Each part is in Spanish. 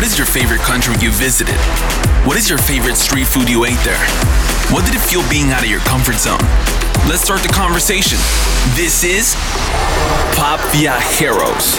What is your favorite country you visited? What is your favorite street food you ate there? What did it feel being out of your comfort zone? Let's start the conversation. This is Pop Viajeros.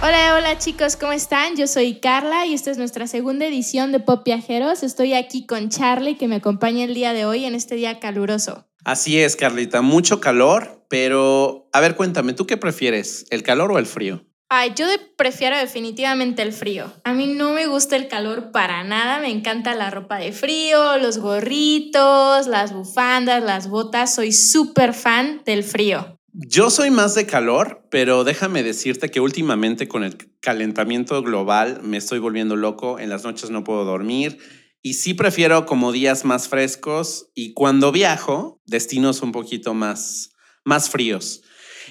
Hola, hola chicos, ¿cómo están? Yo soy Carla y esta es nuestra segunda edición de Pop Viajeros. Estoy aquí con Charlie que me acompaña el día de hoy en este día caluroso. Así es, Carlita, mucho calor, pero a ver, cuéntame, ¿tú qué prefieres, el calor o el frío? Ay, yo prefiero definitivamente el frío. A mí no me gusta el calor para nada, me encanta la ropa de frío, los gorritos, las bufandas, las botas, soy súper fan del frío. Yo soy más de calor, pero déjame decirte que últimamente con el calentamiento global me estoy volviendo loco, en las noches no puedo dormir y sí prefiero como días más frescos y cuando viajo, destinos un poquito más, más fríos.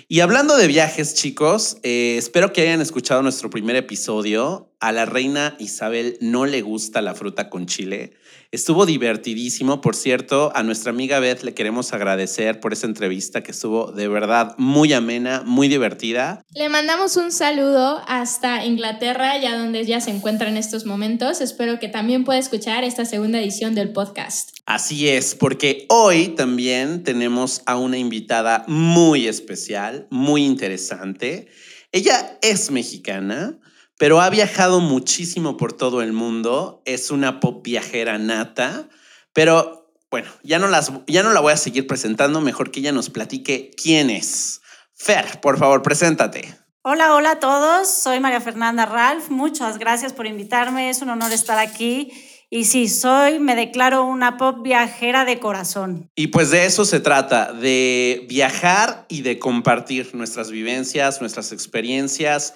Y hablando de viajes, chicos, eh, espero que hayan escuchado nuestro primer episodio. A la reina Isabel no le gusta la fruta con chile. Estuvo divertidísimo, por cierto. A nuestra amiga Beth le queremos agradecer por esa entrevista que estuvo de verdad muy amena, muy divertida. Le mandamos un saludo hasta Inglaterra, ya donde ella se encuentra en estos momentos. Espero que también pueda escuchar esta segunda edición del podcast. Así es, porque hoy también tenemos a una invitada muy especial, muy interesante. Ella es mexicana pero ha viajado muchísimo por todo el mundo, es una pop viajera nata, pero bueno, ya no, las, ya no la voy a seguir presentando, mejor que ella nos platique quién es. Fer, por favor, preséntate. Hola, hola a todos, soy María Fernanda Ralph, muchas gracias por invitarme, es un honor estar aquí. Y sí, soy, me declaro una pop viajera de corazón. Y pues de eso se trata, de viajar y de compartir nuestras vivencias, nuestras experiencias,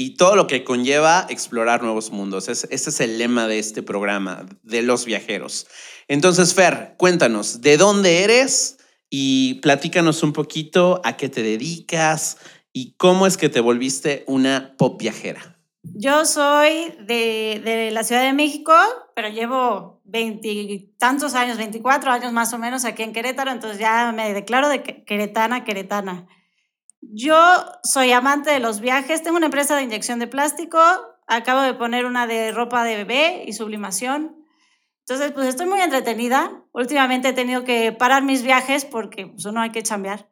y todo lo que conlleva explorar nuevos mundos. ese es el lema de este programa, de los viajeros. Entonces, Fer, cuéntanos, ¿de dónde eres? Y platícanos un poquito a qué te dedicas y cómo es que te volviste una pop viajera. Yo soy de, de la Ciudad de México, pero llevo veintitantos años, 24 años más o menos aquí en Querétaro, entonces ya me declaro de queretana, queretana. Yo soy amante de los viajes, tengo una empresa de inyección de plástico, acabo de poner una de ropa de bebé y sublimación. Entonces, pues estoy muy entretenida. Últimamente he tenido que parar mis viajes porque pues, uno hay que chambear.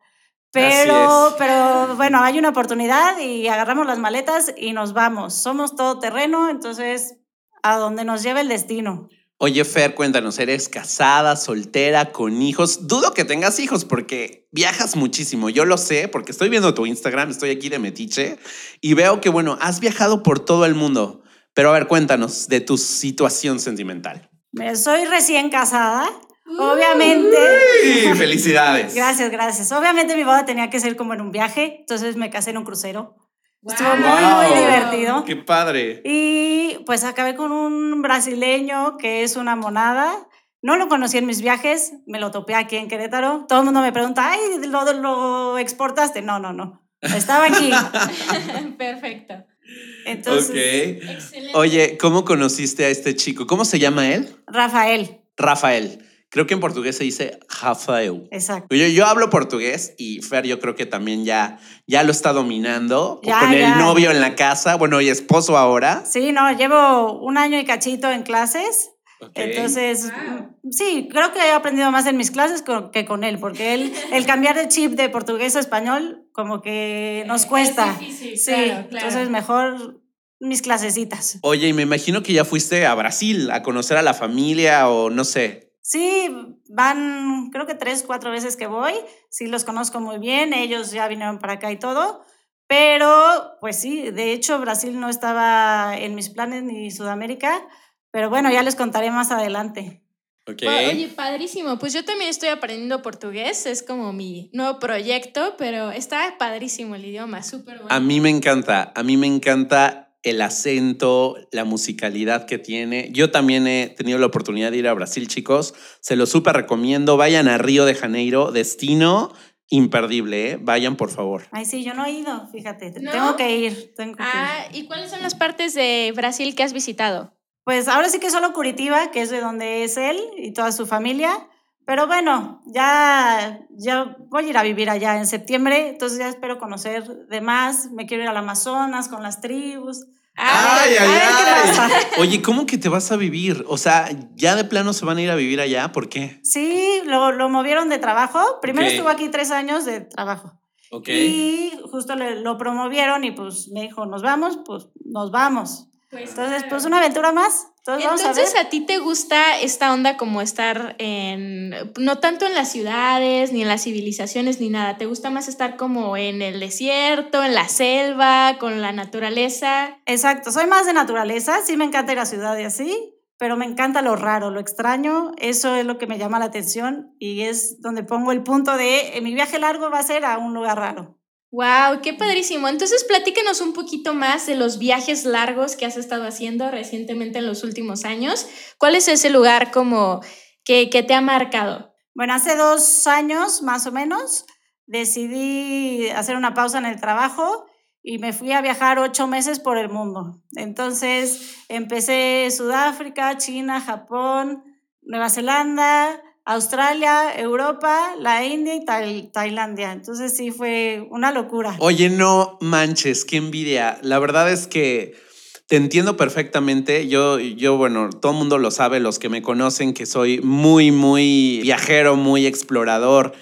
Pero, pero bueno, hay una oportunidad y agarramos las maletas y nos vamos. Somos todo terreno, entonces a donde nos lleve el destino. Oye, Fer, cuéntanos, ¿eres casada, soltera, con hijos? Dudo que tengas hijos porque viajas muchísimo. Yo lo sé porque estoy viendo tu Instagram, estoy aquí de Metiche y veo que, bueno, has viajado por todo el mundo. Pero a ver, cuéntanos de tu situación sentimental. Soy recién casada. Obviamente. ¡Felicidades! gracias, gracias. Obviamente mi boda tenía que ser como en un viaje, entonces me casé en un crucero. Estuvo muy, muy divertido. ¡Qué padre! Y pues acabé con un brasileño que es una monada. No lo conocí en mis viajes, me lo topé aquí en Querétaro. Todo el mundo me pregunta, ay, ¿lo, lo exportaste? No, no, no. Estaba aquí. Perfecto. Entonces. Oye, ¿cómo conociste a este chico? ¿Cómo se llama él? Rafael. Rafael. Creo que en portugués se dice Rafael. Exacto. Yo, yo hablo portugués y Fer yo creo que también ya, ya lo está dominando con el novio en la casa, bueno, y esposo ahora. Sí, no, llevo un año y cachito en clases. Entonces, mm, sí, creo que he aprendido más en mis clases que con él, porque él, el cambiar de chip de portugués a español, como que nos cuesta. sí, entonces mejor mis clasecitas. Oye, y me imagino que ya fuiste a Brasil a conocer a la familia o no sé. Sí, van creo que tres, cuatro veces que voy, sí los conozco muy bien, ellos ya vinieron para acá y todo, pero pues sí, de hecho Brasil no estaba en mis planes ni Sudamérica, pero bueno, ya les contaré más adelante. Okay. Oye, padrísimo. Pues yo también estoy aprendiendo portugués, es como mi nuevo proyecto, pero está padrísimo el idioma, súper bueno. A mí me encanta, a mí me encanta el acento, la musicalidad que tiene. Yo también he tenido la oportunidad de ir a Brasil, chicos. Se lo súper recomiendo. Vayan a Río de Janeiro, destino imperdible, ¿eh? Vayan, por favor. Ay, sí, yo no he ido, fíjate. Tengo que ir. Tengo que ah, ¿y cuáles son las partes de Brasil que has visitado? Pues ahora sí que solo Curitiba, que es de donde es él y toda su familia. Pero bueno, ya, ya voy a ir a vivir allá en septiembre, entonces ya espero conocer de más. Me quiero ir al Amazonas con las tribus. Ay, ay, ay. Oye, ¿cómo que te vas a vivir? O sea, ¿ya de plano se van a ir a vivir allá? ¿Por qué? Sí, lo, lo movieron de trabajo. Primero estuvo aquí tres años de trabajo. Ok. Y justo le- lo promovieron y pues me dijo, ¿nos vamos? Pues nos vamos. Pues, Entonces, pues una aventura más. Entonces, vamos a ver. ¿a ti te gusta esta onda como estar en, no tanto en las ciudades, ni en las civilizaciones, ni nada? ¿Te gusta más estar como en el desierto, en la selva, con la naturaleza? Exacto, soy más de naturaleza, sí me encanta ir a ciudad y así, pero me encanta lo raro, lo extraño, eso es lo que me llama la atención y es donde pongo el punto de, eh, mi viaje largo va a ser a un lugar raro. ¡Wow! ¡Qué padrísimo! Entonces, platícanos un poquito más de los viajes largos que has estado haciendo recientemente en los últimos años. ¿Cuál es ese lugar como que, que te ha marcado? Bueno, hace dos años más o menos decidí hacer una pausa en el trabajo y me fui a viajar ocho meses por el mundo. Entonces empecé Sudáfrica, China, Japón, Nueva Zelanda, Australia, Europa, la India y Tai- Tailandia. Entonces sí fue una locura. Oye, no manches, qué envidia. La verdad es que te entiendo perfectamente. Yo, yo, bueno, todo el mundo lo sabe, los que me conocen, que soy muy, muy viajero, muy explorador.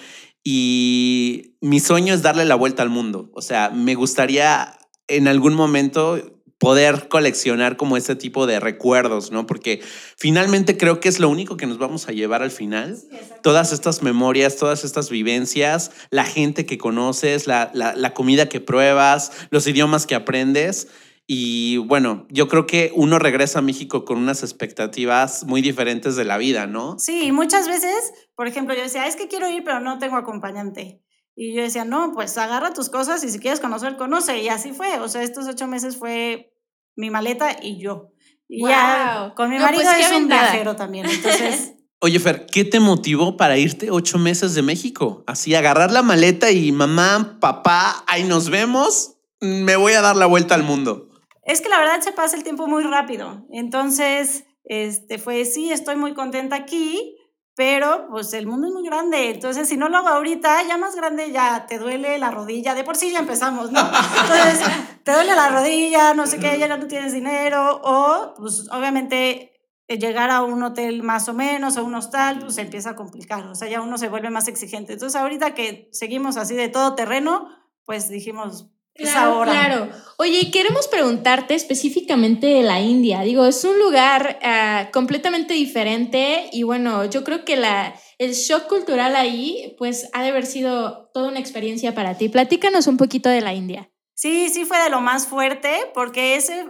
Y mi sueño es darle la vuelta al mundo. O sea, me gustaría en algún momento poder coleccionar como ese tipo de recuerdos, ¿no? Porque finalmente creo que es lo único que nos vamos a llevar al final. Todas estas memorias, todas estas vivencias, la gente que conoces, la, la- la comida que pruebas, los idiomas que aprendes. Y bueno, yo creo que uno regresa a México con unas expectativas muy diferentes de la vida, ¿no? Sí, muchas veces, por ejemplo, yo decía, es que quiero ir, pero no tengo acompañante. Y yo decía, no, pues agarra tus cosas y si quieres conocer, conoce. Y así fue. O sea, estos ocho meses fue mi maleta y yo. Y ya con mi No, marido pues, es un viajero también. Entonces, Oye, Fer, ¿qué te motivó para irte ocho meses de México? Así, agarrar la maleta y mamá, papá, ahí nos vemos, me voy a dar la vuelta al mundo. es que la verdad se pasa el tiempo muy rápido. Entonces, este fue, sí, estoy muy contenta aquí, pero pues el mundo es muy grande. Entonces, si no lo hago ahorita, ya más grande, ya te duele la rodilla. De por sí ya empezamos, ¿no? Entonces, te duele la rodilla, no sé qué, ya no tienes dinero. O, pues, obviamente, eh, llegar a un hotel más o menos, o un hostal, pues se empieza a complicar. O sea, ya uno se vuelve más exigente. Entonces, ahorita que seguimos así de todo terreno, pues dijimos, es Claro, ahora. claro. Oye, queremos preguntarte específicamente de la India. Digo, es un lugar ah, completamente diferente y bueno, yo creo que la, el shock cultural ahí, pues ha de haber sido toda una experiencia para ti. Platícanos un poquito de la India. Sí, sí fue de lo más fuerte, porque ese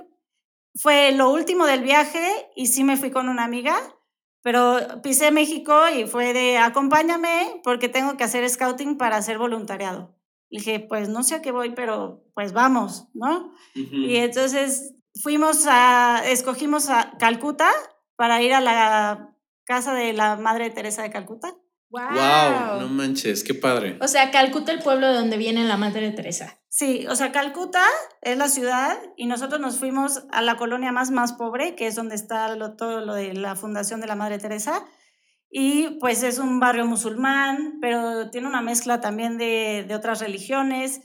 fue lo último del viaje y sí me fui con una amiga, pero pisé México y fue de acompáñame porque tengo que hacer scouting para hacer voluntariado. Le dije, pues no sé a qué voy, pero pues vamos, ¿no? Y entonces fuimos a, escogimos a Calcuta para ir a la casa de la Madre Teresa de Calcuta. ¡Wow! no manches, qué padre. O sea, Calcuta, el pueblo de donde viene la Madre de Teresa. Sí, o sea, Calcuta es la ciudad y nosotros nos fuimos a la colonia más, más pobre, que es donde está lo- todo lo de la fundación de la Madre Teresa. Y pues es un barrio musulmán, pero tiene una mezcla también de, de otras religiones.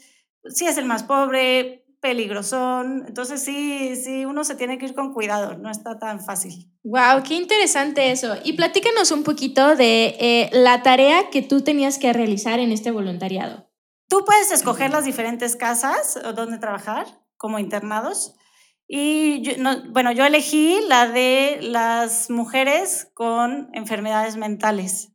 Sí es el más pobre, peligrosón. Entonces sí, sí, uno se tiene que ir con cuidado, no está tan fácil. ¡Wow! ¡Qué interesante eso! Y platícanos un poquito de eh, la tarea que tú tenías que realizar en este voluntariado. Tú puedes escoger las diferentes casas donde trabajar como internados. Y yo, no- bueno, yo elegí la de las mujeres con enfermedades mentales.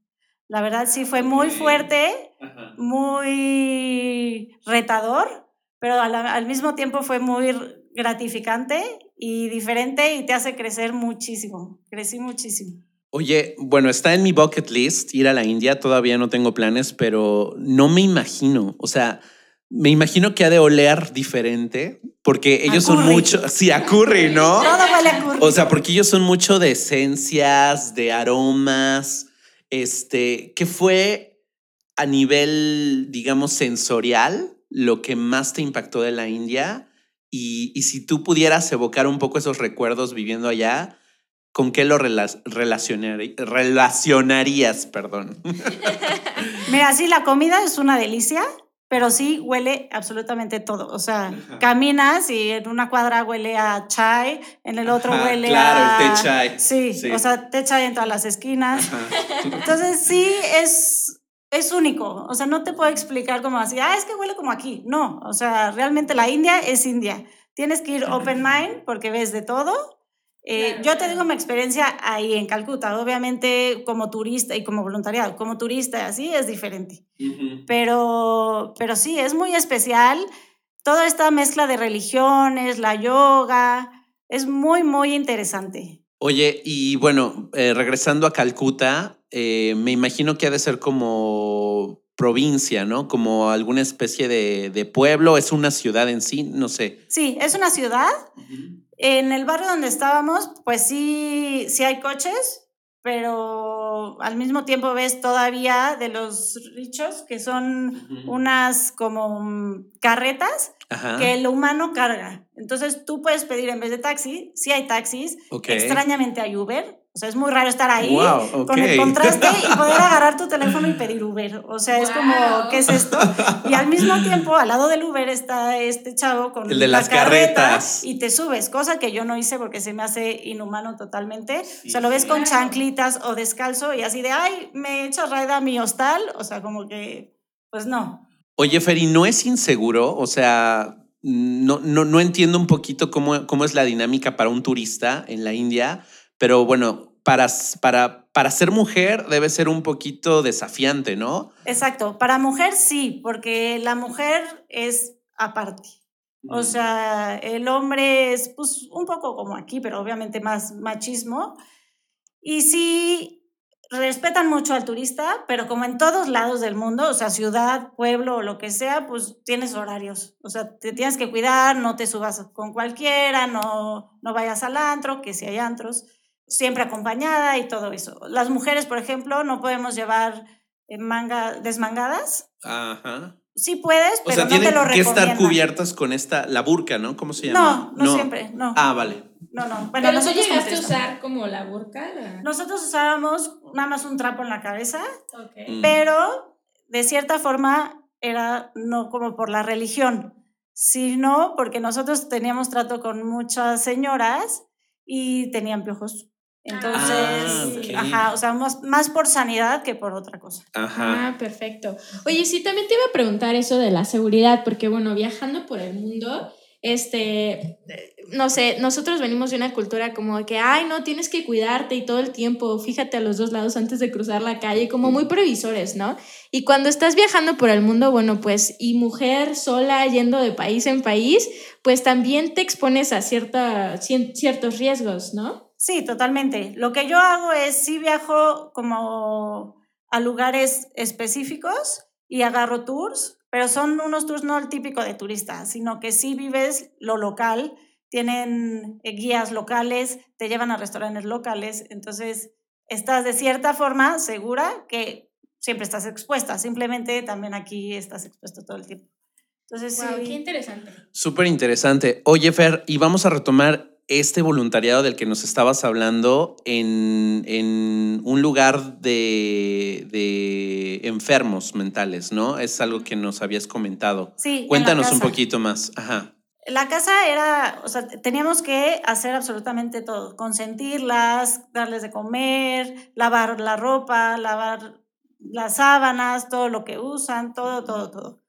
La verdad sí fue muy fuerte, muy retador, pero a la- al mismo tiempo fue muy gratificante y diferente y te hace crecer muchísimo. Crecí muchísimo. Oye, bueno, está en mi bucket list ir a la India, todavía no tengo planes, pero no me imagino, o sea, me imagino que ha de oler diferente, porque ellos son mucho, sí, a curry, ¿no? Todo huele a curry. O sea, porque ellos son mucho de esencias, de aromas, este, ¿qué fue a nivel, digamos, sensorial lo que más te impactó de la India? Y, y si tú pudieras evocar un poco esos recuerdos viviendo allá, ¿con qué lo relacionari- relacionarías? Perdón. Mira, sí, la comida es una delicia, pero sí huele absolutamente todo. O sea, caminas y en una cuadra huele a chai, en el otro Ajá, huele claro, a... el té chai. Sí, Sí. o sea, té chai en todas las esquinas. Entonces sí es, es único. O sea, no te puedo explicar como así, ah, es que huele como aquí. No, o sea, realmente la India es India. Tienes que ir open mind porque ves de todo. Eh, Claro, yo te claro. digo mi experiencia ahí en Calcuta, obviamente como turista y como voluntariado, como turista así es diferente, pero, pero sí, es muy especial. Toda esta mezcla de religiones, la yoga, es muy, muy interesante. Oye, y bueno, eh, regresando a Calcuta, eh, me imagino que ha de ser como provincia, ¿no? Como alguna especie de, de pueblo, es una ciudad en sí, no sé. Sí, es una ciudad. En el barrio donde estábamos, pues sí, sí hay coches, pero al mismo tiempo ves todavía de los richos, que son unas como mm, carretas Ajá. que el humano carga. Entonces tú puedes pedir en vez de taxi, sí hay taxis, Ok. extrañamente hay Uber. O sea, es muy raro estar ahí Wow, con el contraste y poder agarrar tu teléfono y pedir Uber. O sea, es como, Wow. ¿qué es esto? Y al mismo tiempo, al lado del Uber está este chavo con El de la las carreta carretas. y te subes, cosa que yo no hice porque se me hace inhumano totalmente. Sí, o sea, lo ves con chanclitas o descalzo y así de, ay, me echas raida a mi hostal. O sea, como que, pues no. Oye, Feri, ¿no es inseguro? O sea, no, no, no entiendo un poquito cómo, cómo es la dinámica para un turista en la India, pero bueno, para, para, para ser mujer debe ser un poquito desafiante, ¿no? Exacto, para mujer sí, porque la mujer es aparte. O sea, el hombre es pues un poco como aquí, pero obviamente más machismo. Y sí respetan mucho al turista, pero como en todos lados del mundo, o sea, ciudad, pueblo o lo que sea, pues tienes horarios. O sea, te tienes que cuidar, no te subas con cualquiera, no, no vayas al antro, que si hay antros, siempre acompañada y todo eso. Las mujeres, por ejemplo, no podemos llevar eh, manga desmangadas. Ajá. Sí puedes, O pero sea, no te tienen lo que estar cubiertas con esta, la burka, ¿no? ¿Cómo se No, llama? no, siempre, no. Ah, vale. No, no. Bueno, Pero tú llegaste a usar como la burka. la- Nosotros usábamos nada más un trapo en la cabeza, Ok. Mm. pero de cierta forma era no como por la religión, sino porque nosotros teníamos trato con muchas señoras y tenían piojos. Entonces, Ah, ok. ajá, o sea, más, más por sanidad que por otra cosa. Ajá. Ah, perfecto. Oye, sí, también te iba a preguntar eso de la seguridad, porque bueno, viajando por el mundo, este, no sé, nosotros venimos de una cultura como de que, ay, no, tienes que cuidarte y todo el tiempo, fíjate a los dos lados antes de cruzar la calle, como muy previsores, ¿no? Y cuando estás viajando por el mundo, bueno, pues, y mujer sola yendo de país en país, pues también te expones a cierta, cien- ciertos riesgos, ¿no? Sí, totalmente. Lo que yo hago es sí viajo como a lugares específicos y agarro tours, pero son unos tours no el típico de turista, sino que sí vives lo local, tienen eh, guías locales, te llevan a restaurantes locales, entonces estás de cierta forma segura que siempre estás expuesta, simplemente también aquí estás expuesto todo el tiempo. Entonces Wow, sí. qué interesante. Súper interesante. Oye, Fer, y vamos a retomar este voluntariado del que nos estabas hablando en, en un lugar de, de enfermos mentales, ¿no? Es algo que nos habías comentado. Sí, Cuéntanos un poquito más. Ajá. La casa era, o sea, teníamos que hacer absolutamente todo, consentirlas, darles de comer, lavar la ropa, lavar las sábanas, todo lo que usan, todo, todo, todo.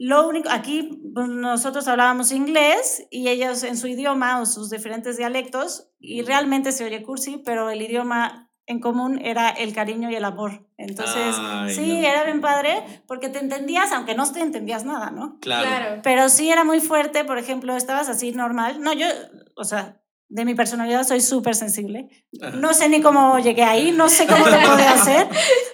Lo único, aquí pues, nosotros hablábamos inglés y ellos en su idioma o sus diferentes dialectos, y realmente se oye cursi, pero el idioma en común era el cariño y el amor. Entonces, Ay, sí, no. era bien padre porque te entendías, aunque no te entendías nada, ¿no? Claro. Pero sí era muy fuerte, por ejemplo, estabas así normal. No, yo, o sea, de mi personalidad soy súper sensible. No sé ni cómo llegué ahí, no sé cómo lo pude hacer.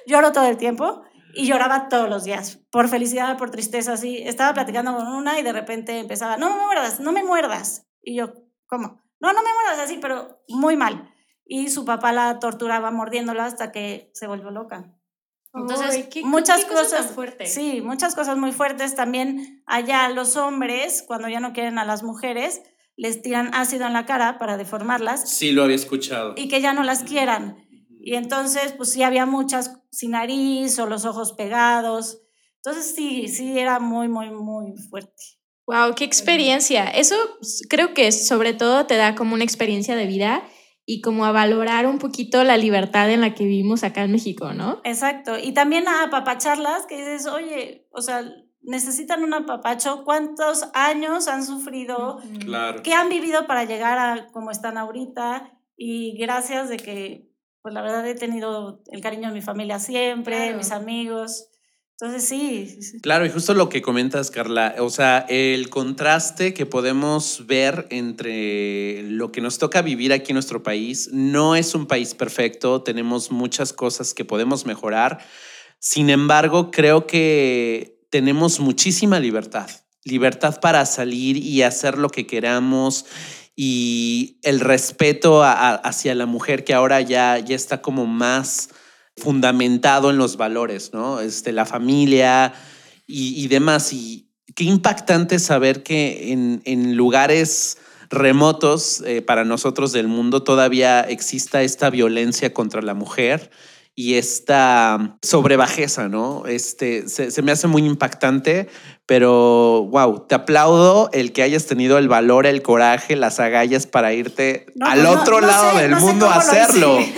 Lloro todo el tiempo y lloraba todos los días, por felicidad, por tristeza, así. Estaba platicando con una y de repente empezaba, no me muerdas, no me muerdas. Y yo, ¿cómo? No, no me muerdas así, pero muy mal. Y su papá la torturaba mordiéndola hasta que se volvió loca. Entonces, qué- muchas qué cosas tan fuerte. Sí, muchas cosas muy fuertes. También allá los hombres, cuando ya no quieren a las mujeres, les tiran ácido en la cara para deformarlas Sí, lo había escuchado. y que ya no las quieran. Y entonces, pues sí había muchas sin nariz o los ojos pegados. Entonces sí, sí era muy, muy, muy fuerte. Wow, qué experiencia. Eso pues, creo que sobre todo te da como una experiencia de vida y como a valorar un poquito la libertad en la que vivimos acá en México, ¿no? Exacto. Y también a apapacharlas, que dices, oye, o sea, necesitan un apapacho. ¿Cuántos años han sufrido? Claro. ¿Qué han vivido para llegar a como están ahorita? Y gracias de que, pues la verdad he tenido el cariño de mi familia siempre, Claro. mis amigos. Entonces sí. Claro, y justo lo que comentas, Carla, o sea, el contraste que podemos ver entre lo que nos toca vivir aquí en nuestro país, no es un país perfecto, tenemos muchas cosas que podemos mejorar, sin embargo, creo que tenemos muchísima libertad, libertad para salir y hacer lo que queramos y el respeto hacia la mujer que ahora ya, ya está como más fundamentado en los valores, ¿no? Este, la familia y, y demás. Y qué impactante saber que en, en lugares remotos eh, para nosotros del mundo todavía exista esta violencia contra la mujer y esta sobrebajeza, ¿no? Este, se, se me hace muy impactante, pero wow, te aplaudo el que hayas tenido el valor, el coraje, las agallas para irte No, al pues no- otro no lado sé- del mundo a hacerlo.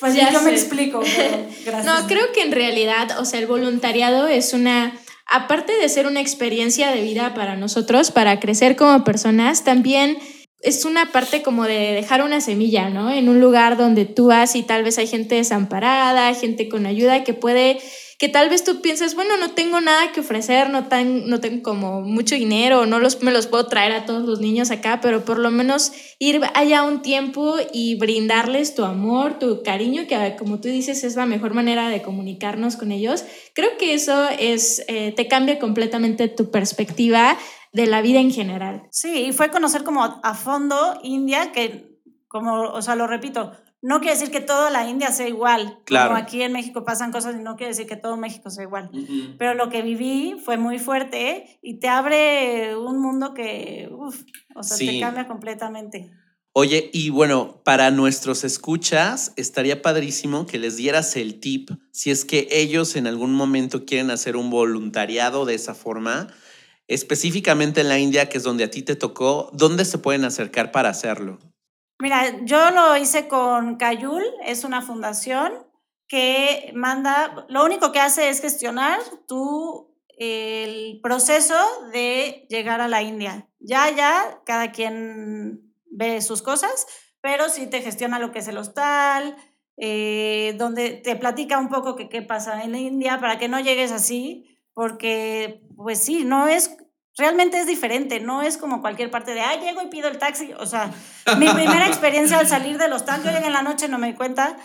Pues Ya yo me explico. pero gracias. No, creo que en realidad, o sea, el voluntariado es una, aparte de ser una experiencia de vida para nosotros, para crecer como personas, también es una parte como de dejar una semilla, ¿no? En un lugar donde tú vas y tal vez hay gente desamparada, gente con ayuda que puede, que tal vez tú pienses, bueno, no tengo nada que ofrecer, no, tan, no tengo como mucho dinero, no los, me los puedo traer a todos los niños acá, pero por lo menos ir allá un tiempo y brindarles tu amor, tu cariño, que como tú dices es la mejor manera de comunicarnos con ellos. Creo que eso es, eh, te cambia completamente tu perspectiva de la vida en general. Sí, y fue conocer como a fondo India, que como, o sea, lo repito, no quiere decir que toda la India sea igual. Claro. Como aquí en México pasan cosas y no quiere decir que todo México sea igual. Pero lo que viví fue muy fuerte y te abre un mundo que, uf, o sea, Sí. te cambia completamente. Oye, y bueno, para nuestros escuchas, estaría padrísimo que les dieras el tip si es que ellos en algún momento quieren hacer un voluntariado de esa forma, específicamente en la India, que es donde a ti te tocó, ¿dónde se pueden acercar para hacerlo? Mira, yo lo hice con Cayul, es una fundación que manda, lo único que hace es gestionar tu, el proceso de llegar a la India. Ya, ya, cada quien ve sus cosas, pero sí te gestiona lo que es el hostal, eh, donde te platica un poco qué pasa en la India para que no llegues así, porque pues sí, no es, realmente es diferente, no es como cualquier parte de, ah, llego y pido el taxi, o sea, mi primera experiencia al salir del hostal, yo llegué en la noche, no me di cuenta,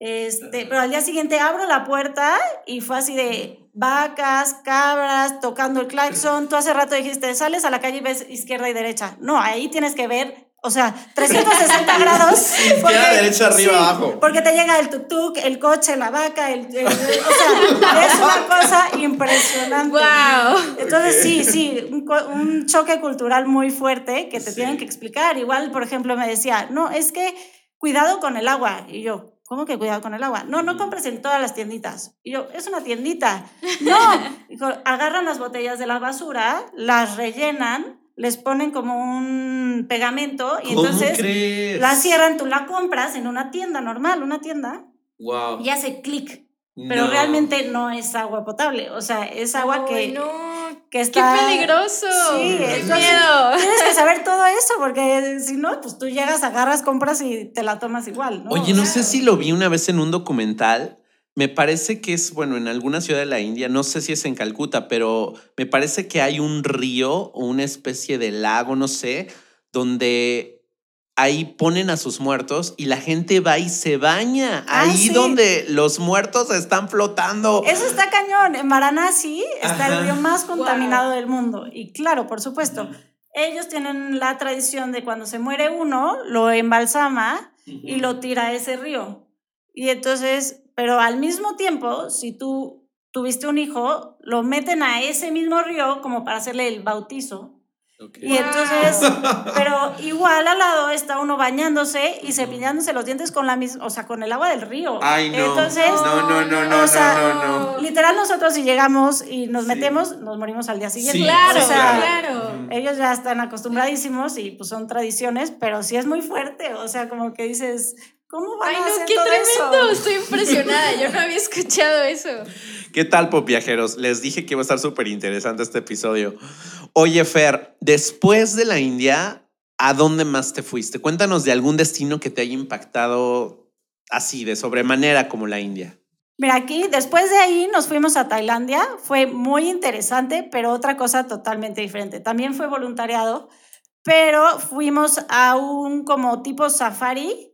este, pero al día siguiente abro la puerta y fue así de vacas, cabras, tocando el claxon. Tú hace rato dijiste, sales a la calle y ves izquierda y derecha. No, ahí tienes que ver, o sea, 360 grados. Izquierda, derecha, arriba, abajo. Porque te llega el tuk-tuk, el coche, la vaca, el, el- o sea, es una cosa impresionante. ¡Wow! Entonces sí, sí, un, un choque cultural muy fuerte que te tienen que explicar. Igual, por ejemplo, me decía, no, es que cuidado con el agua. Y yo, ¿cómo que cuidado con el agua? No, no compres en todas las tienditas. Y yo, es una tiendita. No, Dijo, agarran las botellas de la basura, las rellenan, les ponen como un pegamento y entonces crees? la cierran, tú la compras en una tienda normal, una tienda, Wow. y hace clic. Pero No. realmente no es agua potable, o sea, es agua que, no, que ¡Qué está... peligroso! Sí, ¡Qué entonces, miedo! Tienes que saber todo eso, porque si no, pues tú llegas, agarras, compras y te la tomas igual, ¿no? Oye, O no sea, sé si lo vi una vez en un documental. Me parece que es, bueno, en alguna ciudad de la India, no sé si es en Calcuta, pero me parece que hay un río o una especie de lago, no sé, donde ahí ponen a sus muertos y la gente va y se baña. Ah, ahí sí. donde los muertos están flotando. Eso está cañón. En Varanasi está Ajá. el río más Wow. contaminado del mundo. Y claro, por supuesto, ellos tienen la tradición de cuando se muere uno, lo embalsama y lo tira a ese río. Y entonces, pero al mismo tiempo, si tú tuviste un hijo, lo meten a ese mismo río como para hacerle el bautizo. Y entonces, pero igual al lado está uno bañándose y cepillándose los dientes con la misma, o sea, con el agua del río. Ay, no. Entonces, no, no, no, no, o sea, no, no, no. literal nosotros si llegamos y nos Sí. metemos, nos morimos al día siguiente. Sí, Claro, o sea, claro. ellos ya están acostumbradísimos y pues son tradiciones, pero sí es muy fuerte, o sea, como que dices, ¿cómo van Ay, a no, hacer qué todo tremendo. eso? Estoy impresionada. Yo no había escuchado eso. ¿Qué tal, pop viajeros? Les dije que iba a estar súper interesante este episodio. Oye, Fer, después de la India, ¿a dónde más te fuiste? Cuéntanos de algún destino que te haya impactado así, de sobremanera como la India. Mira, aquí después de ahí nos fuimos a Tailandia, fue muy interesante, pero otra cosa totalmente diferente. También fue voluntariado, pero fuimos a un como tipo safari,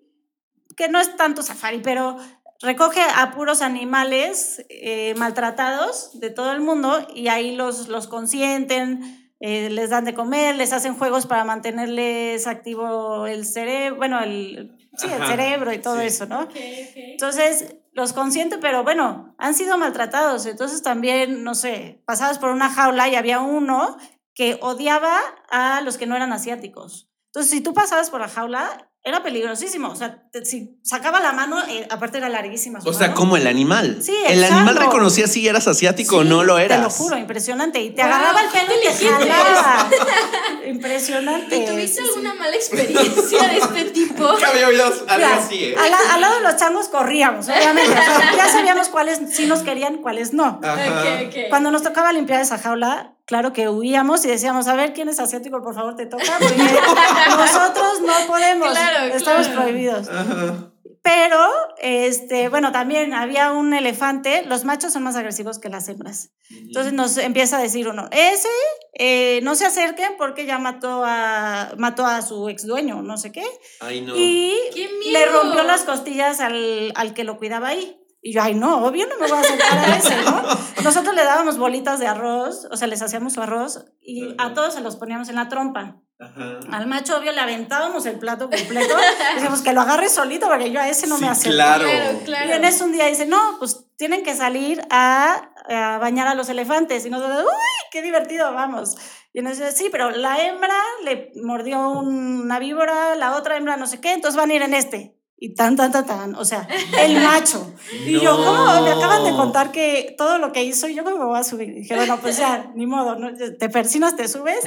que no es tanto safari, pero recoge a puros animales eh, maltratados de todo el mundo y ahí los, los consienten, eh, les dan de comer, les hacen juegos para mantenerles activo el cerebro, bueno, el, sí, el cerebro y todo sí. eso, ¿no? Entonces, los consiente, pero bueno, han sido maltratados. Entonces también, no sé, pasabas por una jaula y había uno que odiaba a los que no eran asiáticos. Entonces, si tú pasabas por la jaula, era peligrosísimo. O sea, te- si sacaba la mano, eh, aparte era larguísima. su O sea, como el animal. Sí, El animal exacto. reconocía si eras asiático o no lo eras. Te lo juro, impresionante. Y te Wow, agarraba el pelo y te jalaba. impresionante. ¿Y tuviste Sí, sí. alguna mala experiencia de este tipo? había oído algo así, ¿eh? al, la- al lado de los changos corríamos, obviamente. Ya sabíamos cuáles sí nos querían, cuáles no. Ajá. Ok, ok. Cuando nos tocaba limpiar esa jaula, claro que huíamos y decíamos, a ver, ¿quién es asiático? Por favor, te toca, porque nosotros no podemos, Claro, estamos claro. prohibidos. Ajá. Pero, este, bueno, también había un elefante, los machos son más agresivos que las hembras. Entonces nos empieza a decir uno, ese, eh, no se acerquen porque ya mató a, mató a su ex dueño, no sé qué. Ay, no. Y ¡Qué le rompió las costillas al, al que lo cuidaba ahí. Y yo, ay, no, obvio no me voy a acercar a ese, ¿no? Nosotros le dábamos bolitas de arroz, o sea, les hacíamos su arroz y a todos se los poníamos en la trompa. Ajá. Al macho, obvio, le aventábamos el plato completo. Decíamos que lo agarre solito porque yo a ese no Sí, me acerco. claro. Claro, Y en eso un día dice, no, pues tienen que salir a, a bañar a los elefantes. Y nosotros, uy, qué divertido, vamos. Y entonces, sí, pero la hembra le mordió una víbora, la otra hembra no sé qué, entonces van a ir en este. Y tan, tan, tan, tan, o sea, el macho. Y yo, ¿cómo? Me acaban de contar que todo lo que hizo, yo cómo me voy a subir. Y dije, bueno, pues ya, ni modo, ¿no? te persinas, te subes.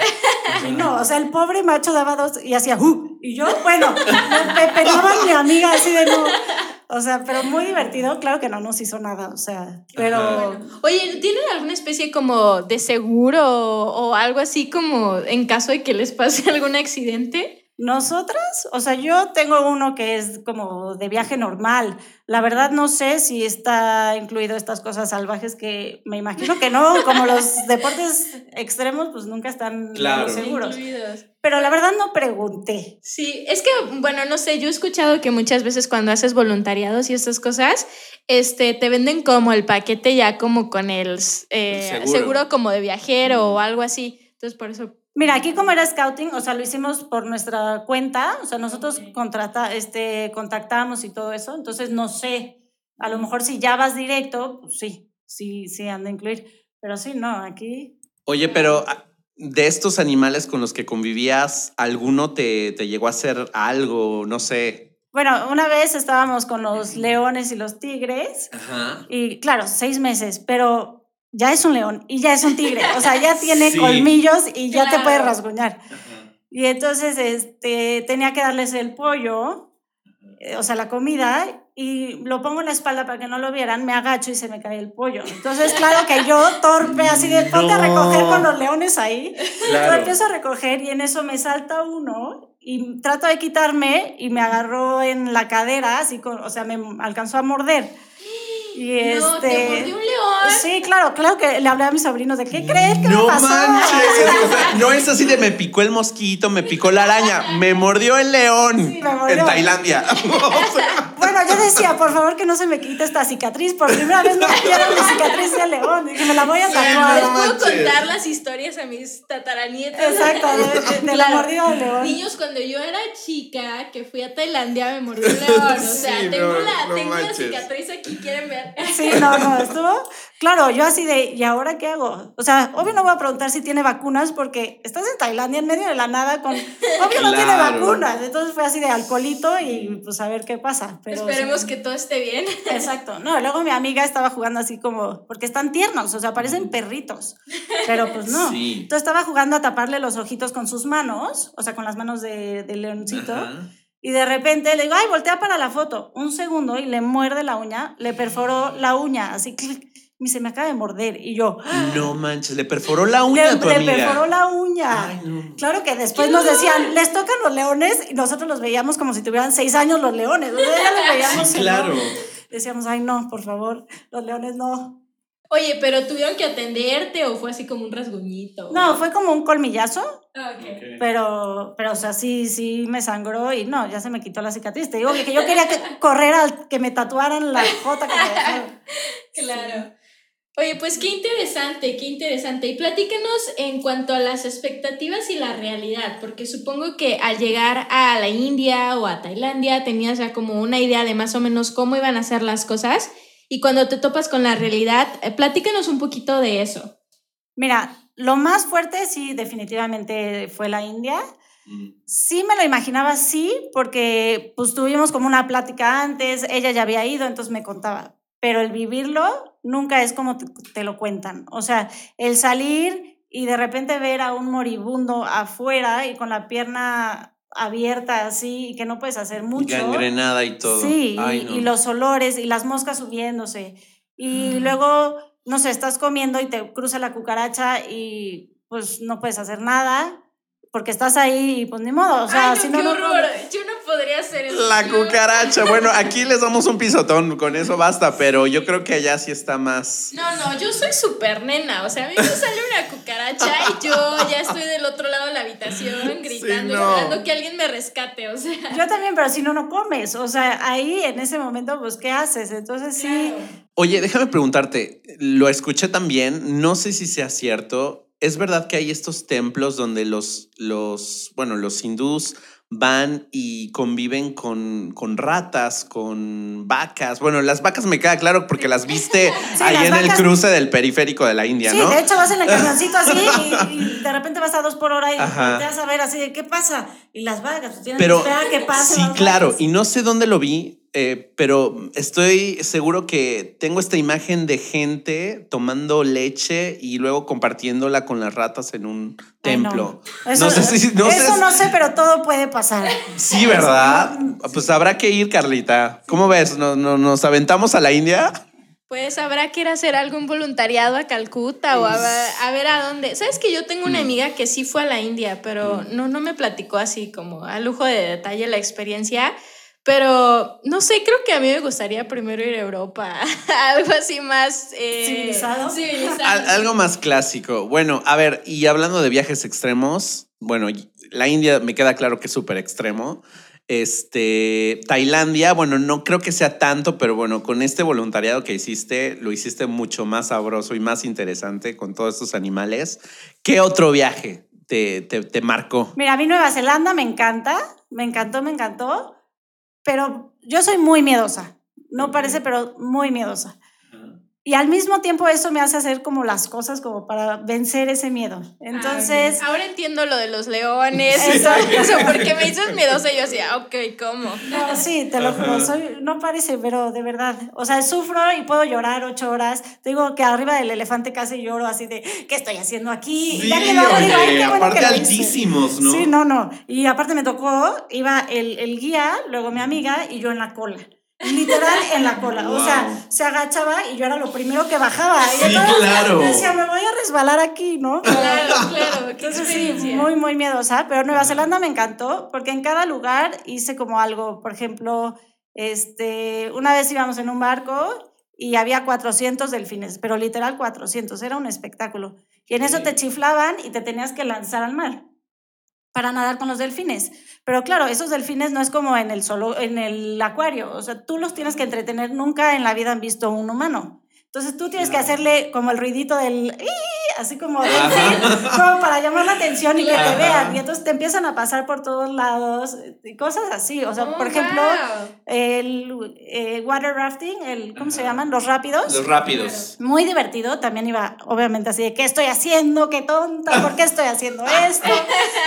Y no, o sea, el pobre macho daba dos y hacía, ¡uh! Y yo, bueno, me, pegaba mi amiga así de no. O sea, pero muy divertido, claro que no nos hizo nada, o sea, pero... Ajá. Oye, ¿tienen alguna especie como de seguro o algo así como en caso de que les pase algún accidente? Nosotras, o sea, yo tengo uno que es como de viaje normal. La verdad no sé si está incluido estas cosas salvajes que me imagino que no, como los deportes extremos pues nunca están Claro. seguros. Incluidos. Pero la verdad no pregunté. Sí, es que, bueno, no sé, yo he escuchado que muchas veces cuando haces voluntariados y estas cosas, este, te venden como el paquete ya como con el, eh, El seguro. seguro. como de viajero o algo así. Entonces, por eso... Mira, aquí como era scouting, o sea, lo hicimos por nuestra cuenta, o sea, nosotros contrata, este, contactamos y todo eso, entonces no sé, a lo mejor si ya vas directo, pues sí, sí, sí han de incluir, pero sí, no, aquí Oye, pero ah, de estos animales con los que convivías, ¿alguno te, te llegó a hacer algo? No sé. Bueno, una vez estábamos con los leones y los tigres Ajá. y claro, seis meses, pero ya es un león y ya es un tigre, o sea, ya tiene Sí. colmillos y ya te puede rasguñar. Y entonces este, tenía que darles el pollo, eh, o sea, la comida, y lo pongo en la espalda para que no lo vieran, me agacho y se me cae el pollo. Entonces, claro que yo, torpe, así de ponte a recoger con los leones ahí. Yo Claro. empiezo a recoger y en eso me salta uno y trato de quitarme y me agarró en la cadera, así con, o sea, me alcanzó a morder. Y No, te este, mordió un león. Sí, claro, claro que le hablé a mis sobrinos de qué crees que No me pasó. manches. No es así de me picó el mosquito, me picó la araña, me mordió el león Sí, me mordió. en Tailandia. Bueno, yo decía, por favor, que no se me quite esta cicatriz. Por primera vez no quiero mi cicatriz de león. Dije, me la voy a Sí, Les no tatuar. puedo contar las historias a mis tataranietos. Exacto, de, de- de la Claro. mordida del león. Niños, cuando yo era chica, que fui a Tailandia, me mordió un león. O sea, Sí, tengo, no, la, no tengo la cicatriz aquí, ¿quieren ver? Sí, no, no, estuvo. Claro, yo así de, ¿y ahora qué hago? O sea, obvio no voy a preguntar si tiene vacunas porque estás en Tailandia en medio de la nada con. Obvio no tiene vacunas. Entonces fue así de alcoholito y pues a ver qué pasa. Pero, Esperemos sí. que todo esté bien. Exacto. No, luego mi amiga estaba jugando así como, porque están tiernos, o sea, parecen perritos, pero pues no. Sí. Entonces estaba jugando a taparle los ojitos con sus manos, o sea, con las manos de, de leoncito, Ajá. y de repente le digo, ay, voltea para la foto, un segundo, y le muerde la uña, le perforó la uña, así, clic, y se me acaba de morder, y yo, No manches, le perforó la uña le, a tu le amiga. perforó la uña. Ay, no. Claro que después nos decían, les tocan los leones, y nosotros los veíamos como si tuvieran seis años los leones. O sea, ya los veíamos Sí, claro. Decíamos, ay, no, por favor, los leones no. Oye, pero tuvieron que atenderte o fue así como un rasguñito. No, fue como un colmillazo, Ah, ok. pero, pero, o sea, sí, sí me sangró y no, ya se me quitó la cicatriz. Te digo que yo quería que correr al que me tatuaran la jota que me dejaron. Claro. Oye, pues qué interesante, qué interesante. Y platícanos en cuanto a las expectativas y la realidad, porque supongo que al llegar a la India o a Tailandia tenías ya como una idea de más o menos cómo iban a ser las cosas. Y cuando te topas con la realidad, eh, platícanos un poquito de eso. Mira, lo más fuerte sí, definitivamente fue la India. Mm. Sí me lo imaginaba así, porque pues tuvimos como una plática antes, ella ya había ido, entonces me contaba. Pero el vivirlo nunca es como te, te lo cuentan. O sea, el salir y de repente ver a un moribundo afuera y con la pierna abierta así y que no puedes hacer mucho. Gangrenada y todo. Sí, Ay, y, no. y los olores y las moscas subiéndose. Y luego, no sé, estás comiendo y te cruza la cucaracha y pues no puedes hacer nada porque estás ahí y pues ni modo. O sea, Ay, no, si qué no, no, horror. Yo no podría hacer eso. La cucaracha. Bueno, aquí les damos un pisotón, con eso basta, pero yo creo que allá sí está más. No, no, yo soy súper nena. O sea, a mí me sale una cucaracha y yo ya estoy del otro lado de la habitación gritando, no. esperando que alguien me rescate. O sea, Yo también, pero si no, no comes. O sea, ahí en ese momento, pues, ¿qué haces? Entonces sí. claro. Oye, déjame preguntarte, lo escuché también, no sé si sea cierto. ¿Es verdad que hay estos templos donde los, los bueno, los hindús van y conviven con, con ratas, con vacas? Bueno, las vacas me queda claro porque las viste Sí, ahí las en el cruce del periférico de la India, Sí, ¿no? de hecho vas en el camioncito así y, y de repente vas a dos por hora y Ajá. te vas a ver así de qué pasa. Y las vacas, pues tienes Pero que esperar a que pase. sí, claro, vacas. y no sé dónde lo vi, eh, pero estoy seguro que tengo esta imagen de gente tomando leche y luego compartiéndola con las ratas en un Ay, no. templo. Eso, no sé si no eso no sé, pero todo puede pasar. Sí, ¿verdad? Pues habrá que ir, Carlita. ¿Cómo ves? ¿No, no- nos aventamos a la India? Pues habrá que ir a hacer algún voluntariado a Calcuta o a, ver- a ver a dónde. Sabes que yo tengo una amiga que sí fue a la India, pero no, no me platicó así como a lujo de detalle la experiencia. Pero no sé, creo que a mí me gustaría primero ir a Europa, algo así más eh, ¿Civilizado? civilizado. Al- algo más clásico. Bueno, a ver, y hablando de viajes extremos, bueno, la India me queda claro que es súper extremo. Este, Tailandia, bueno, no creo que sea tanto, pero bueno, con este voluntariado que hiciste, lo hiciste mucho más sabroso y más interesante con todos estos animales. ¿Qué otro viaje te, te, te marcó? Mira, a mí Nueva Zelanda me encanta, me encantó, me encantó, pero yo soy muy miedosa. No parece, pero muy miedosa. Y al mismo tiempo eso me hace hacer como las cosas como para vencer ese miedo. Entonces, Ahora entiendo lo de los leones, Sí. eso, eso, porque me dices miedosa y yo decía, ok, ¿cómo? no, sí, te lo juro, soy, no parece, pero de verdad. O sea, sufro y puedo llorar ocho horas. Te digo que arriba del elefante casi lloro así de, ¿qué estoy haciendo aquí? Y ya que lo hago, digo, "Ay, qué bueno que lo hice". Sí, no, no. Y aparte me tocó, iba el, el guía, luego mi amiga y yo en la cola. Literal en la cola. O sea, Wow. se agachaba y yo era lo primero que bajaba. Y Sí, entonces claro. Decía, me voy a resbalar aquí, ¿no? Claro, claro, Entonces sí, muy, muy miedosa. Pero Nueva Zelanda me encantó porque en cada lugar hice como algo. Por ejemplo, este, una vez íbamos en un barco y había 400 delfines, pero literal 400. Era un espectáculo. Y en eso te chiflaban y te tenías que lanzar al mar para nadar con los delfines. Pero claro, esos delfines no es como en el, solo, en el acuario, o sea, tú los tienes que entretener, nunca en la vida han visto un humano. Entonces tú tienes que hacerle como el ruidito del... "Ii", así como, como para llamar la atención y que te vean. Y entonces te empiezan a pasar por todos lados y cosas así. O sea, Oh, por ejemplo, wow. el eh, water rafting, el, ¿cómo se llaman? Los rápidos. Los rápidos. Muy divertido, también iba obviamente así de, ¿qué estoy haciendo? ¿Qué tonta? ¿Por qué estoy haciendo esto?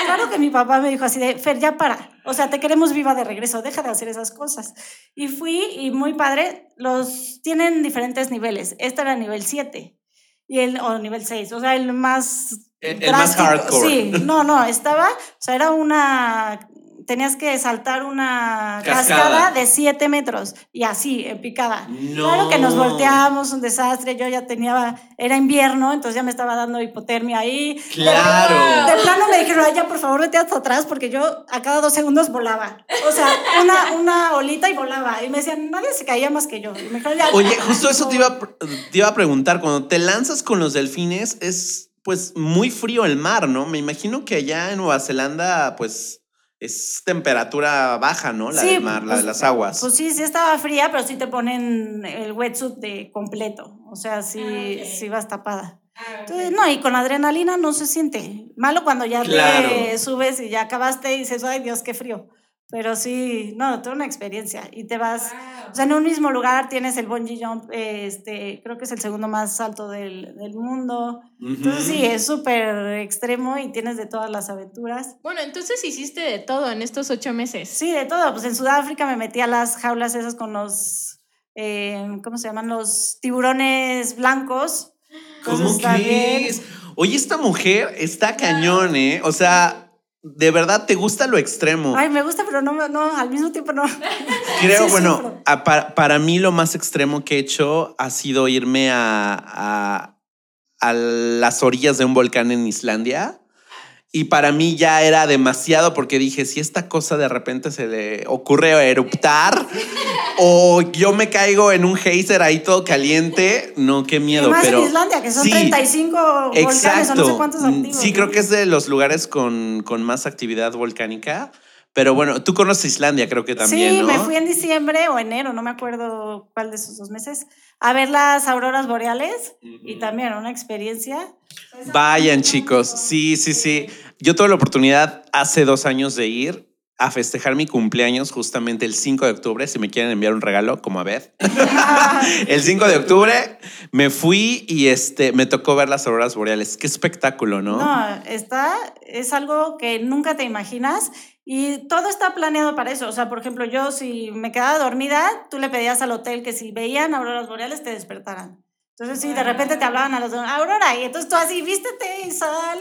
Claro que mi papá me dijo así de, Fer, ya para, o sea, te queremos viva de regreso, deja de hacer esas cosas. Y fui y muy padre, los tienen diferentes niveles, este era nivel 7 y el, o nivel 6, o sea, el más... El- el más hardcore. Sí, no, no, estaba, o sea, era una... Tenías que saltar una Cascada. cascada, de 7 metros y así, en picada. No. Claro que nos volteamos, un desastre. Yo ya tenía, era invierno, entonces ya me estaba dando hipotermia ahí. Claro. De plano me dijeron, "Ay, ya por favor vete hasta atrás porque yo a cada dos segundos volaba. O sea, una, una olita y volaba. Y me decían, nadie se caía más que yo. Y me dijeron, "Ya, Oye, justo eso te favor". iba, te iba a preguntar, cuando te lanzas con los delfines es pues muy frío el mar, ¿no? Me imagino que allá en Nueva Zelanda pues es temperatura baja, ¿no? La Sí, del mar, la de pues- las aguas. Pues sí, sí estaba fría, pero sí te ponen el wetsuit de completo. O sea, sí, Ah, sí vas tapada. Ah. Entonces, no, y con adrenalina no se siente. Malo cuando ya Claro. te subes y ya acabaste y dices, ay Dios, qué frío. Pero sí, no, toda una experiencia. Y te vas, Wow. o sea, en un mismo lugar tienes el bungee jump, este, creo que es el segundo más alto del, del mundo. Entonces sí, es súper extremo y tienes de todas las aventuras. Bueno, entonces hiciste de todo en estos ocho meses. Sí, de todo. Pues en Sudáfrica me metí a las jaulas esas con los, eh, ¿cómo se llaman? Los tiburones blancos. ¿Cómo Entonces, crees? Oye, esta mujer está cañón, ¿eh? O sea, de verdad te gusta lo extremo. Ay, me gusta, pero no, no al mismo tiempo no. Creo, sí bueno, a- para, para mí lo más extremo que he hecho ha sido irme a, a, a las orillas de un volcán en Islandia. Y para mí ya era demasiado porque dije, si esta cosa de repente se le ocurre eruptar o yo me caigo en un geyser ahí todo caliente, no, qué miedo. y más pero en Islandia, que son sí, 35 volcanes o no sé cuántos activos. Sí, creo que es de los lugares con, con más actividad volcánica. Pero bueno, tú conoces Islandia, creo que también, sí, ¿no? me fui en diciembre o enero, no me acuerdo cuál de esos dos meses, a ver las auroras boreales y también una experiencia. Vayan, chicos. Sí, sí, sí. Yo tuve la oportunidad hace dos años de ir a festejar mi cumpleaños justamente el 5 de octubre. Si me quieren enviar un regalo, como a ver. el 5 de octubre me fui y este, me tocó ver las auroras boreales. Qué espectáculo, ¿no? No, está, es algo que nunca te imaginas y todo está planeado para eso. O sea, por ejemplo, yo si me quedaba dormida, tú le pedías al hotel que si veían auroras boreales te despertaran. Entonces, sí, de repente te hablaban a los dos, Aurora, y entonces tú así, vístete y sal.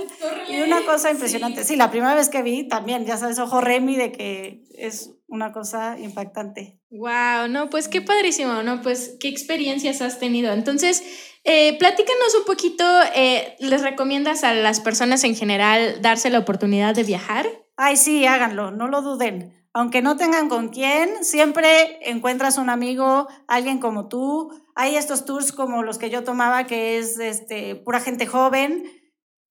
Y una cosa impresionante. Sí. la primera vez que vi también, ya sabes, ojo Remy de que es una cosa impactante. Wow, no, pues qué padrísimo, ¿no? Pues qué experiencias has tenido. Entonces, eh, platícanos un poquito, eh, ¿les recomiendas a las personas en general darse la oportunidad de viajar? Ay, sí, háganlo, no lo duden. Aunque no tengan con quién, siempre encuentras un amigo, alguien como tú. Hay estos tours como los que yo tomaba, que es este, pura gente joven,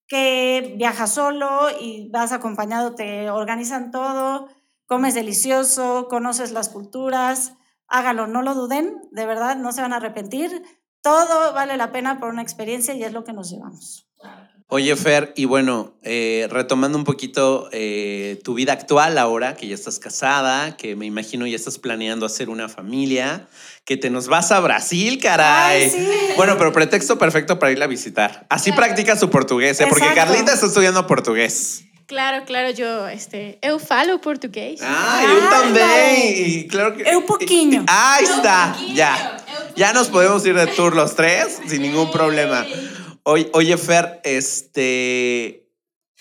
que viaja solo y vas acompañado, te organizan todo, comes delicioso, conoces las culturas. Hágalo, no lo duden, de verdad, no se van a arrepentir. Todo vale la pena por una experiencia y es lo que nos llevamos. Oye, Fer, y bueno, eh, retomando un poquito eh, tu vida actual ahora, que ya estás casada, que me imagino ya estás planeando hacer una familia, que te nos vas a Brasil, caray. Ay, sí. Bueno, pero pretexto perfecto para irla a visitar. Así practica su portugués, ¿eh? porque. Carlita está estudiando portugués. Claro, claro, yo, este, eu falo portugués. Ah, eu Ándale. también. Y claro que. Eu poquinho. Ahí está, poquinho, ya. Ya nos podemos ir de tour los tres sin ningún problema. Oye, oye, Fer, este.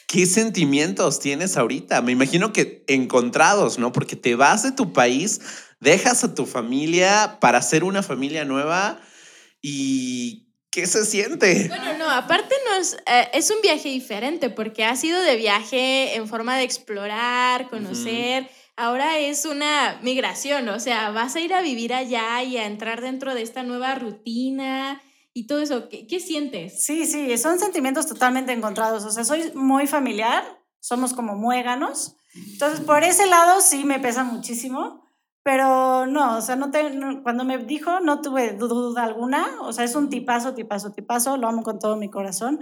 ¿Qué sentimientos tienes ahorita? Me imagino que encontrados, ¿no? Porque te vas de tu país, dejas a tu familia para hacer una familia nueva y ¿qué se siente? Bueno, no, aparte nos, eh, es un viaje diferente porque ha sido de viaje en forma de explorar, conocer. Ahora es una migración, o sea, vas a ir a vivir allá y a entrar dentro de esta nueva rutina y todo eso. ¿Qué, qué sientes? Sí, sí, son sentimientos totalmente encontrados. O sea, soy muy familiar, somos como muéganos. Entonces, por ese lado sí me pesa muchísimo, Pero no, o sea, no te, no- cuando me dijo no tuve duda alguna, o sea, es un tipazo, tipazo, tipazo, lo amo con todo mi corazón.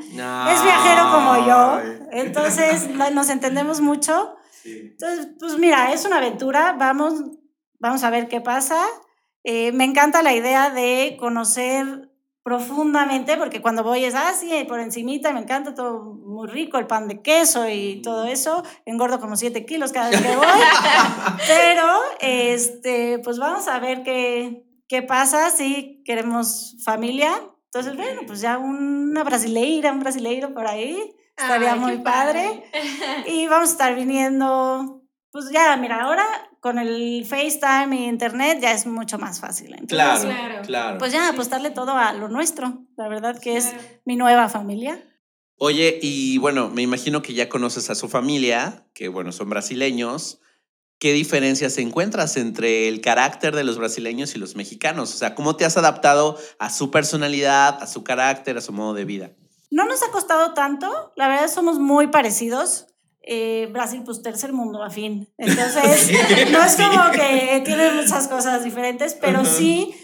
Es viajero como yo, entonces no- nos entendemos mucho. Entonces, pues mira, es una aventura, vamos, vamos a ver qué pasa. Eh, me encanta la idea de conocer profundamente, porque cuando voy es así, por encimita, me encanta todo muy rico, el pan de queso y todo eso, engordo como 7 kilos cada vez que voy, pero este, pues vamos a ver qué, qué pasa, si queremos familia, entonces bueno, pues ya una brasileira, un brasileiro por ahí, estaría Ay, muy padre. Y vamos a estar viniendo, pues ya, mira, ahora con el FaceTime y internet ya es mucho más fácil. Entonces, Claro, Claro. claro. Pues ya apostarle todo a lo nuestro. La verdad que es mi nueva familia. Oye, y bueno, me imagino que ya conoces a su familia, que bueno, son brasileños. ¿Qué diferencias encuentras entre el carácter de los brasileños y los mexicanos? O sea, ¿cómo te has adaptado a su personalidad, a su carácter, a su modo de vida? No nos ha costado tanto, la verdad somos muy parecidos. Eh, Brasil, pues tercer mundo, a fin. Entonces, no es como que tiene muchas cosas diferentes, pero sí,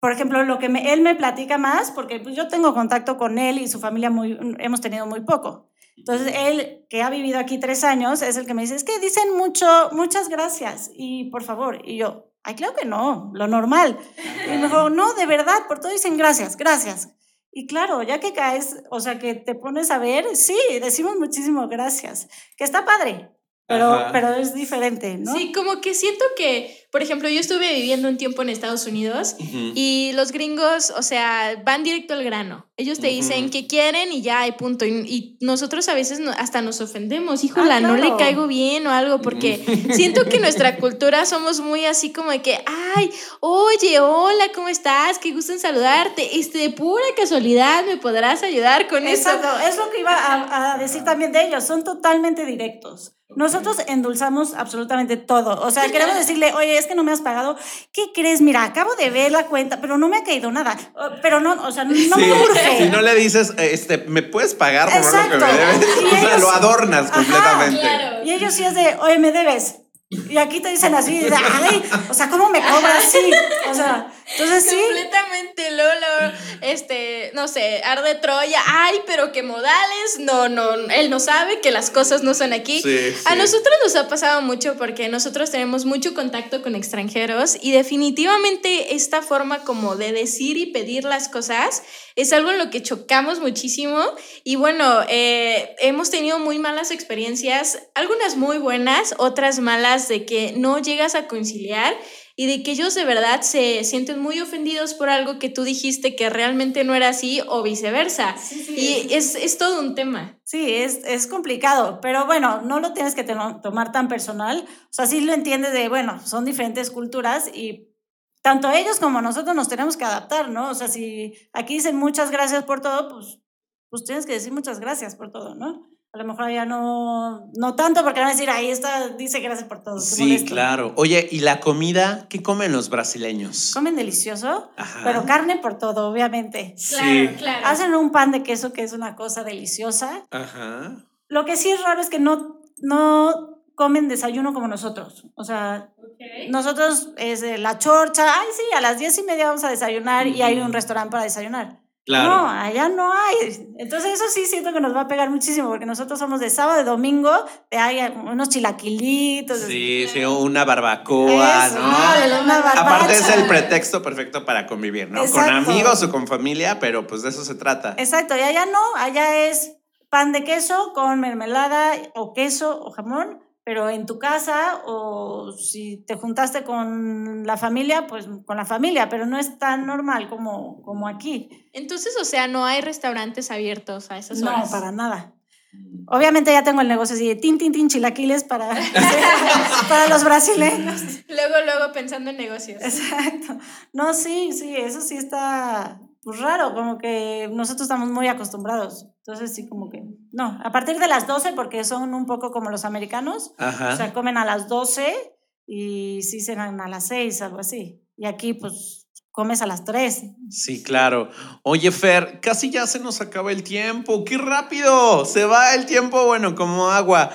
por ejemplo, lo que me- él me platica más, porque pues, yo tengo contacto con él y su familia muy, hemos tenido muy poco. Entonces, él, que ha vivido aquí tres años, es el que me dice, es que dicen mucho, muchas gracias y por favor. Y yo, ay, claro que no, lo normal. Y me dijo, no, de verdad, por todo dicen gracias, gracias. Y claro, ya que caes, o sea, que te pones a ver, sí, decimos muchísimo gracias, que está padre, pero, Ajá. pero es diferente, ¿no? Sí, como que siento que, por ejemplo, yo estuve viviendo un tiempo en Estados Unidos y los gringos, o sea, van directo al grano. Ellos te dicen que quieren y ya, y punto. Y, y nosotros a veces no- hasta nos ofendemos. Híjola, Ah, no le caigo bien o algo, porque siento que nuestra cultura somos muy así como de que, ay, oye, hola, ¿cómo estás? Qué gusto en saludarte. Este, de pura casualidad, ¿me podrás ayudar con eso? Exacto, es lo que iba a, a decir también de ellos, son totalmente directos. Nosotros endulzamos absolutamente todo. O sea, queremos decirle, oye, es que no me has pagado. ¿Qué crees? Mira, acabo de ver la cuenta, pero no me ha caído nada. Pero no, o sea, no Sí, me urge. Si no le dices, este, ¿me puedes pagar por lo que me debes? Y O sea, ellos- lo adornas Ajá, completamente. Claro. Y ellos sí es de, oye, me debes. Y aquí te dicen así, ay, o sea, ¿cómo me cobras? Sí. O sea, entonces sí. Completamente, Lolo, este, no sé, arde Troya, ay, pero qué modales, no, no, él no sabe que las cosas no son aquí. Sí, A sí. nosotros nos ha pasado mucho porque nosotros tenemos mucho contacto con extranjeros y definitivamente esta forma como de decir y pedir las cosas es algo en lo que chocamos muchísimo y bueno, eh, hemos tenido muy malas experiencias, algunas muy buenas, otras malas de que no llegas a conciliar y de que ellos de verdad se sienten muy ofendidos por algo que tú dijiste que realmente no era así o viceversa. Y es, es todo un tema. Sí, es, es complicado, pero bueno, no lo tienes que tomar tan personal. O sea, sí lo entiendes de, bueno, son diferentes culturas y tanto ellos como nosotros nos tenemos que adaptar, ¿no? O sea, si aquí dicen muchas gracias por todo, pues, pues tienes que decir muchas gracias por todo, ¿no? A lo mejor ya no, no tanto porque van a decir, ahí está, dice gracias por todo. Sí, molesto". claro. Oye, ¿y la comida? ¿Qué comen los brasileños? Comen delicioso, Ajá. pero carne por todo, obviamente. Sí. claro. Hacen un pan de queso que es una cosa deliciosa. Ajá. Lo que sí es raro es que no, no comen desayuno como nosotros. O sea, nosotros es de la chorcha, ay sí, a las diez y media vamos a desayunar y hay un restaurante para desayunar. Claro. No, allá no hay. Entonces eso sí siento que nos va a pegar muchísimo porque nosotros somos de sábado y domingo, de hay unos chilaquilitos. Sí, sí, una barbacoa, Eso, ¿no? una Aparte es el pretexto perfecto para convivir, ¿no? Con amigos o con familia, pero pues de eso se trata. Exacto, y allá no, allá es pan de queso con mermelada o queso o jamón, pero en tu casa o si te juntaste con la familia, pues con la familia, pero no es tan normal como, como aquí. Entonces, o sea, no hay restaurantes abiertos a esas No, horas. para nada. Obviamente ya tengo el negocio así de tin, tin, tin, chilaquiles para, para los brasileños. Luego, luego pensando en negocios. Exacto. No, sí, sí, eso sí está pues, raro, como que nosotros estamos muy acostumbrados. Entonces sí, como que, no, a partir de las 12, porque son un poco como los americanos, Ajá. o sea, comen a las 12 y sí cenan a las 6, algo así. Y aquí pues comes a las 3. Sí, claro. Oye, Fer, casi ya se nos acaba el tiempo. ¡Qué rápido! Se va el tiempo, bueno, como agua.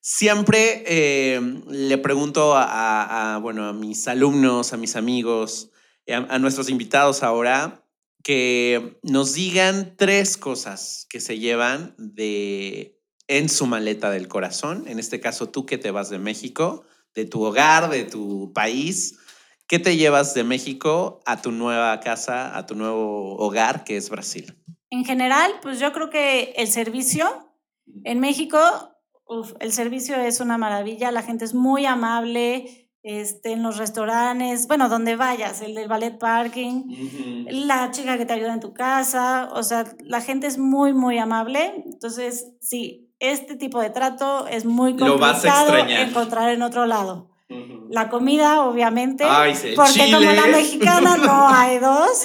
Siempre eh, le pregunto a, a, bueno, a mis alumnos, a mis amigos, a, a nuestros invitados ahora, que nos digan tres cosas que se llevan de en su maleta del corazón. En este caso, tú que te vas de México, de tu hogar, de tu país. ¿Qué te llevas de México a tu nueva casa, a tu nuevo hogar, que es Brasil? En general, pues yo creo que el servicio en México, el servicio es una maravilla, la gente es muy amable, este, en los restaurantes, bueno, donde vayas, el del ballet parking, uh -huh. la chica que te ayuda en tu casa, o sea, la gente es muy, muy amable. Entonces, sí, este tipo de trato es muy complicado Lo vas a extrañar. encontrar en otro lado. La comida, obviamente, Ay, sí, porque chile. como la mexicana no hay dos.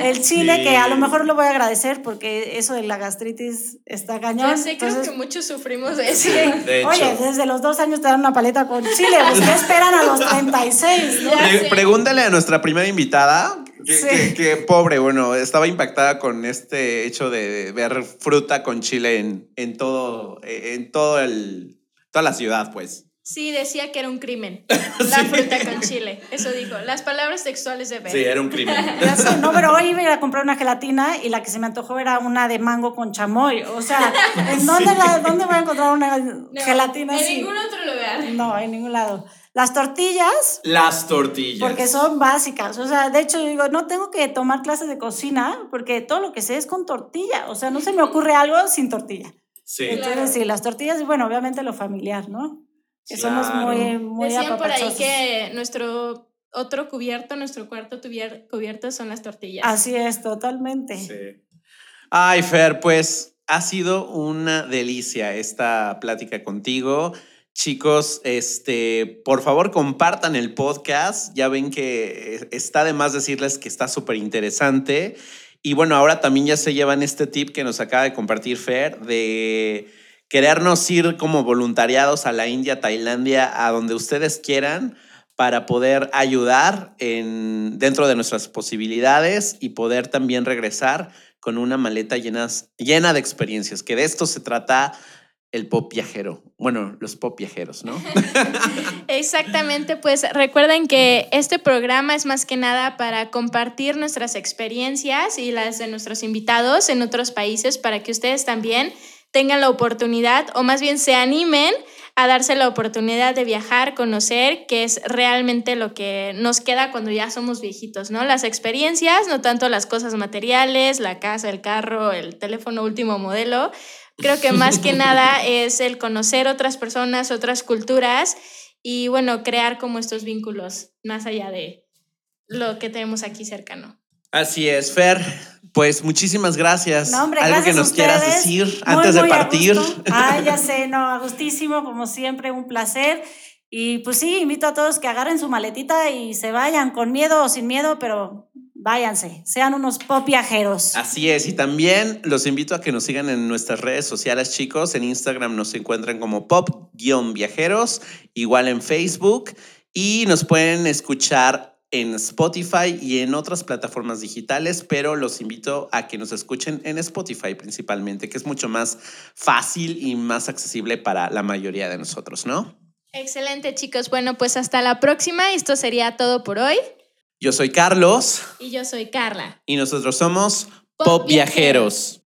El chile, sí. que a lo mejor lo voy a agradecer porque eso de la gastritis está cañón. Ya sé, Entonces, creo que muchos sufrimos de eso. De Oye, hecho. desde los dos años te dan una paleta con chile, pues ¿qué esperan a los 36? ¿no? Pre-. Pregúntale a nuestra primera invitada. Que, Sí. que- que pobre, bueno, estaba impactada con este hecho de ver fruta con chile en, en todo, en todo el, toda la ciudad, pues. Sí, decía que era un crimen. La fruta con chile. Eso dijo. Las palabras textuales de Ben. era un crimen. Ya sé, no, pero hoy iba a ir a comprar una gelatina y la que se me antojó era una de mango con chamoy. O sea, ¿en dónde, la- dónde voy a encontrar una No, gelatina En así? ningún otro lugar. No, en ningún lado. Las tortillas, Las tortillas. porque son básicas. O sea, de hecho, yo digo, no tengo que tomar clases de cocina porque todo lo que sé es con tortilla. O sea, no se me ocurre algo sin tortilla. Sí. Claro. Entonces, sí, las tortillas y bueno, obviamente lo familiar, ¿no? Que somos muy, muy Decían por ahí que nuestro otro cubierto, nuestro cuarto cubierto son las tortillas. Así es, totalmente. Sí. Ay, Fer, pues ha sido una delicia esta plática contigo. Chicos, este, por favor compartan el podcast. Ya ven que está de más decirles que está súper interesante. Y bueno, ahora también ya se llevan este tip que nos acaba de compartir Fer de querernos ir como voluntariados a la India, Tailandia, a donde ustedes quieran para poder ayudar en, dentro de nuestras posibilidades y poder también regresar con una maleta llena de experiencias, que de esto se trata el pop viajero. Bueno, los pop viajeros, ¿no? Exactamente, pues recuerden que este programa es más que nada para compartir nuestras experiencias y las de nuestros invitados en otros países para que ustedes también tengan la oportunidad o más bien se animen a darse la oportunidad de viajar, conocer, que es realmente lo que nos queda cuando ya somos viejitos, ¿no? Las experiencias, no tanto las cosas materiales, la casa, el carro, el teléfono último modelo. Creo que más que nada es el conocer otras personas, otras culturas y bueno, crear como estos vínculos más allá de lo que tenemos aquí cercano. Así es, Fer. Pues muchísimas gracias. No, hombre, Algo que gracias a nos quieras decir Muy, antes de partir. Ay, ya sé, no, a gustísimo, como siempre, un placer. Y pues sí, invito a todos que agarren su maletita y se vayan con miedo o sin miedo, pero váyanse, sean unos pop viajeros. Así es, y también los invito a que nos sigan en nuestras redes sociales, chicos. En Instagram nos encuentran como pop-viajeros, igual en Facebook, y nos pueden escuchar en Spotify y en otras plataformas digitales, pero los invito a que nos escuchen en Spotify principalmente, que es mucho más fácil y más accesible para la mayoría de nosotros, ¿no? Excelente chicos, bueno pues hasta la próxima, esto sería todo por hoy Yo soy Carlos y yo soy Carla. y nosotros somos Pop Pop Viajeros.